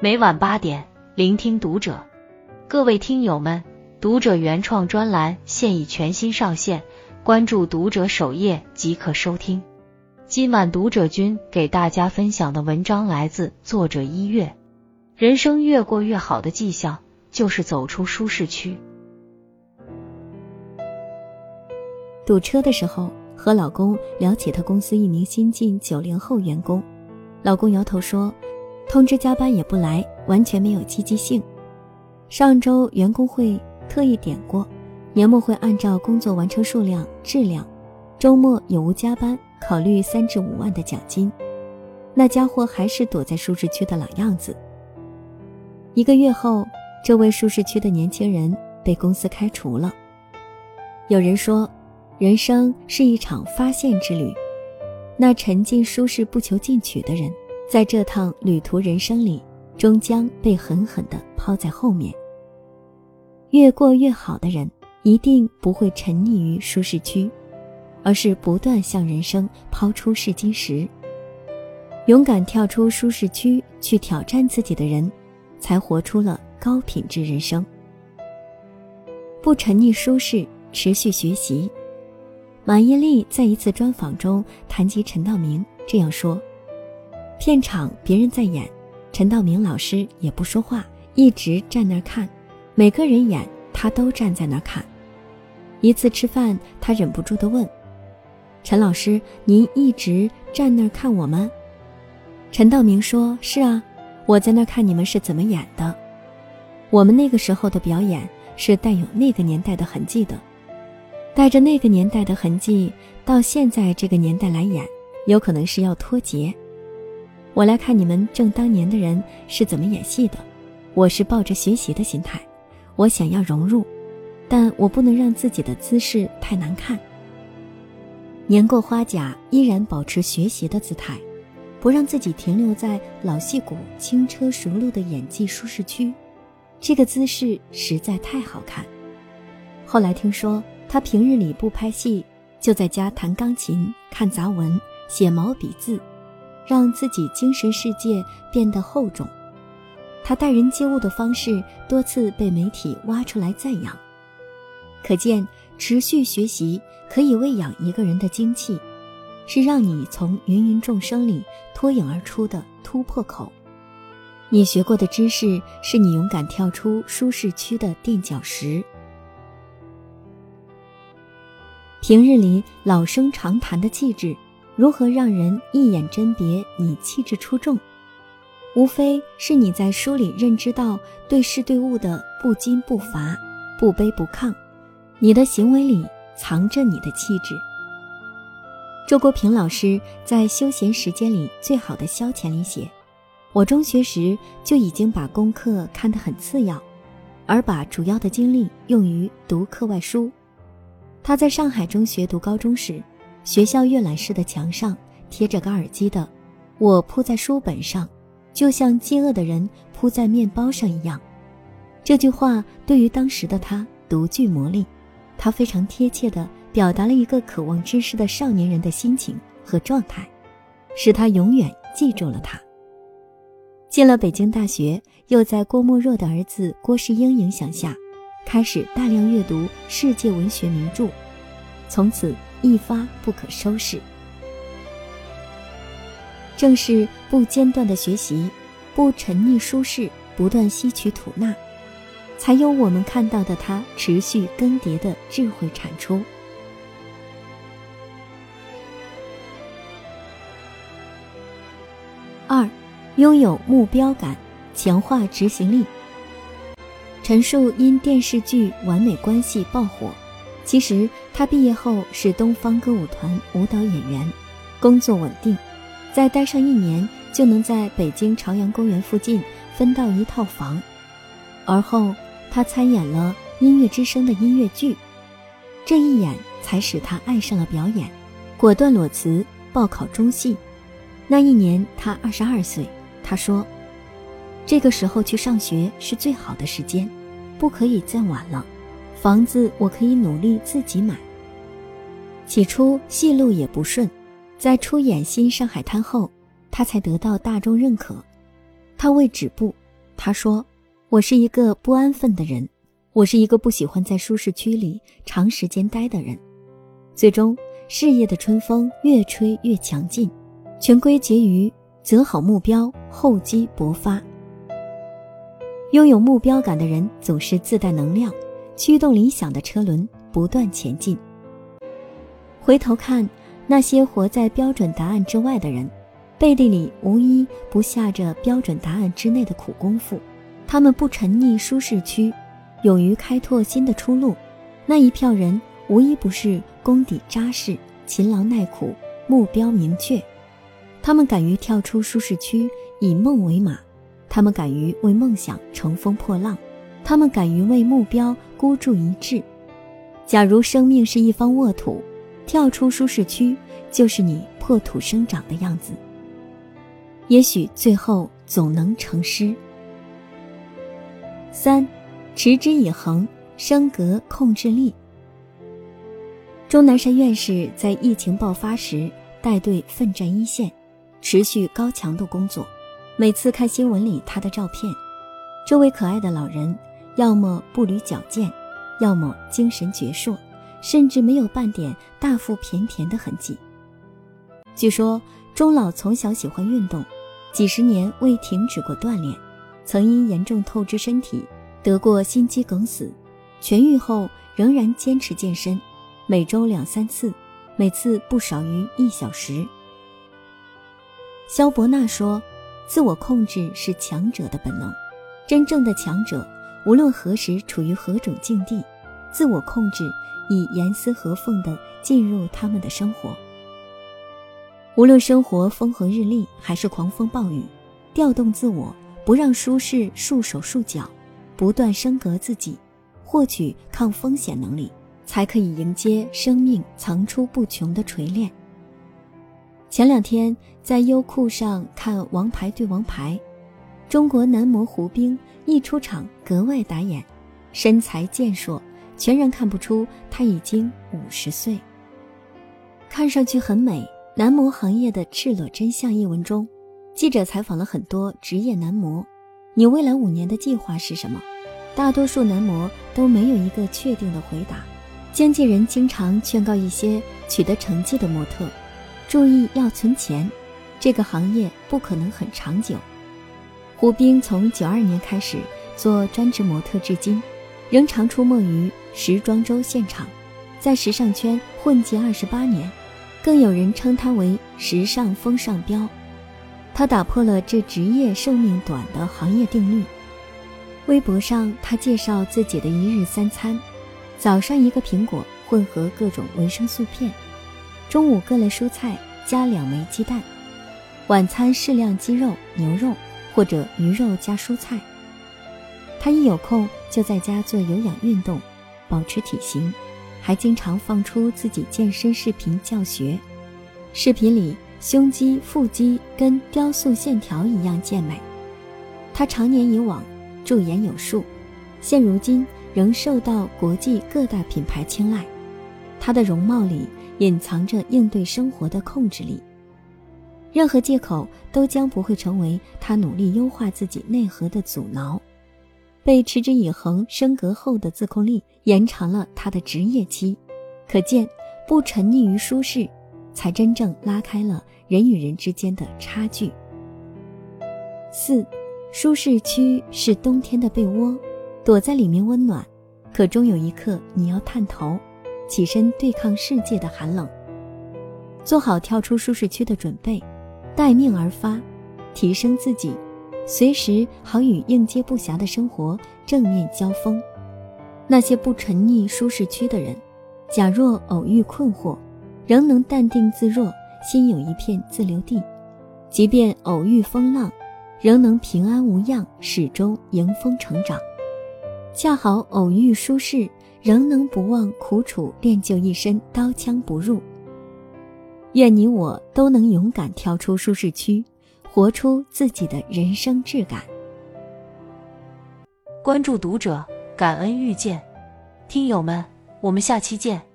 每晚八点，聆听读者。各位听友们，读者原创专栏现已全新上线，关注读者首页即可收听。今晚读者君给大家分享的文章来自作者一月。人生越过越好的迹象，就是走出舒适区。堵车的时候，和老公聊起他公司一名新晋九零后员工，老公摇头说。通知加班也不来，完全没有积极性。上周员工会特意点过，年末会按照工作完成数量、质量，周末有无加班，考虑三至五万的奖金。那家伙还是躲在舒适区的老样子。一个月后，这位舒适区的年轻人被公司开除了。有人说，人生是一场发现之旅，那沉浸舒适不求进取的人。在这趟旅途人生里，终将被狠狠地抛在后面。越过越好的人，一定不会沉溺于舒适区，而是不断向人生抛出试金石。勇敢跳出舒适区去挑战自己的人，才活出了高品质人生。不沉溺舒适，持续学习。马伊琍在一次专访中谈及陈道明，这样说。片场别人在演，陈道明老师也不说话，一直站那儿看。每个人演，他都站在那儿看。一次吃饭，他忍不住地问：“陈老师，您一直站那儿看我们？”陈道明说：“是啊，我在那儿看你们是怎么演的。我们那个时候的表演是带有那个年代的痕迹的，带着那个年代的痕迹到现在这个年代来演，有可能是要脱节。”我来看你们正当年的人是怎么演戏的，我是抱着学习的心态，我想要融入，但我不能让自己的姿势太难看。年过花甲依然保持学习的姿态，不让自己停留在老戏骨轻车熟路的演技舒适区，这个姿势实在太好看。后来听说他平日里不拍戏，就在家弹钢琴、看杂文、写毛笔字。让自己精神世界变得厚重，他待人接物的方式多次被媒体挖出来赞扬，可见持续学习可以喂养一个人的精气，是让你从芸芸众生里脱颖而出的突破口。你学过的知识是你勇敢跳出舒适区的垫脚石。平日里老生常谈的气质。如何让人一眼甄别你气质出众？无非是你在书里认知到对事对物的不矜不乏、不卑不亢，你的行为里藏着你的气质。周国平老师在《休闲时间里最好的消遣》里写：“我中学时就已经把功课看得很次要，而把主要的精力用于读课外书。”他在上海中学读高中时。学校阅览室的墙上贴着个耳机的“我铺在书本上，就像饥饿的人铺在面包上一样。”这句话对于当时的他独具魔力，他非常贴切地表达了一个渴望知识的少年人的心情和状态，使他永远记住了他。进了北京大学，又在郭沫若的儿子郭世英影响下，开始大量阅读世界文学名著，从此。一发不可收拾。正是不间断的学习，不沉溺舒适，不断吸取吐纳，才有我们看到的他持续更迭的智慧产出。二，拥有目标感，强化执行力。陈数因电视剧《完美关系》爆火。其实他毕业后是东方歌舞团舞蹈演员，工作稳定，再待上一年就能在北京朝阳公园附近分到一套房。而后他参演了《音乐之声》的音乐剧，这一演才使他爱上了表演，果断裸辞报考中戏。那一年他二十二岁，他说：“这个时候去上学是最好的时间，不可以再晚了。”房子我可以努力自己买。起初戏路也不顺，在出演《新上海滩》后，他才得到大众认可。他为止步他说：“我是一个不安分的人，我是一个不喜欢在舒适区里长时间待的人。”最终，事业的春风越吹越强劲，全归结于择好目标，厚积薄发。拥有目标感的人总是自带能量，驱动理想的车轮不断前进。回头看那些活在标准答案之外的人，背地里无一不下着标准答案之内的苦功夫。他们不沉溺舒适区，勇于开拓新的出路。那一票人无一不是功底扎实、勤劳耐苦、目标明确。他们敢于跳出舒适区，以梦为马。他们敢于为梦想乘风破浪，他们敢于为目标孤注一掷。假如生命是一方沃土，跳出舒适区就是你破土生长的样子。也许最后总能成诗。三，持之以恒，升格控制力。钟南山院士在疫情爆发时带队奋战一线，持续高强度工作。每次看新闻里他的照片，这位可爱的老人，要么步履矫健，要么精神矍铄，甚至没有半点大腹便便的痕迹。据说钟老从小喜欢运动，几十年未停止过锻炼，曾因严重透支身体得过心肌梗死，痊愈后仍然坚持健身，每周两三次，每次不少于一小时。肖伯纳说。自我控制是强者的本能，真正的强者无论何时处于何种境地，自我控制已严丝合缝地进入他们的生活。无论生活风和日丽还是狂风暴雨，调动自我，不让舒适束手束脚，不断升格自己，获取抗风险能力，才可以迎接生命层出不穷的锤炼。前两天在优酷上看《王牌对王牌》，中国男模胡兵一出场格外打眼，身材健硕，全然看不出他已经五十岁。看上去很美。男模行业的赤裸真相一文中，记者采访了很多职业男模：“你未来五年的计划是什么？”大多数男模都没有一个确定的回答。经纪人经常劝告一些取得成绩的模特。注意要存钱，这个行业不可能很长久。胡兵从九二年开始做专职模特至今，仍常出没于时装周现场，在时尚圈混迹二十八年，更有人称他为“时尚风尚标”。他打破了这职业寿命短的行业定律。微博上，他介绍自己的一日三餐：早上一个苹果混合各种维生素片。中午各类蔬菜加两枚鸡蛋，晚餐适量鸡肉、牛肉或者鱼肉加蔬菜。他一有空就在家做有氧运动，保持体型，还经常放出自己健身视频教学。视频里胸肌、腹肌跟雕塑线条一样健美。他常年以往驻颜有术，现如今仍受到国际各大品牌青睐。他的容貌里。隐藏着应对生活的控制力，任何借口都将不会成为他努力优化自己内核的阻挠。被持之以恒升格后的自控力，延长了他的职业期。可见，不沉溺于舒适，才真正拉开了人与人之间的差距。四，舒适区是冬天的被窝，躲在里面温暖，可终有一刻你要探头。起身对抗世界的寒冷，做好跳出舒适区的准备，待命而发，提升自己，随时好与应接不暇的生活正面交锋。那些不沉溺舒适区的人，假若偶遇困惑，仍能淡定自若，心有一片自留地；即便偶遇风浪，仍能平安无恙，始终迎风成长。恰好偶遇舒适。仍能不忘苦楚练就一身刀枪不入。愿你我都能勇敢跳出舒适区，活出自己的人生质感。关注读者，感恩遇见，听友们，我们下期见。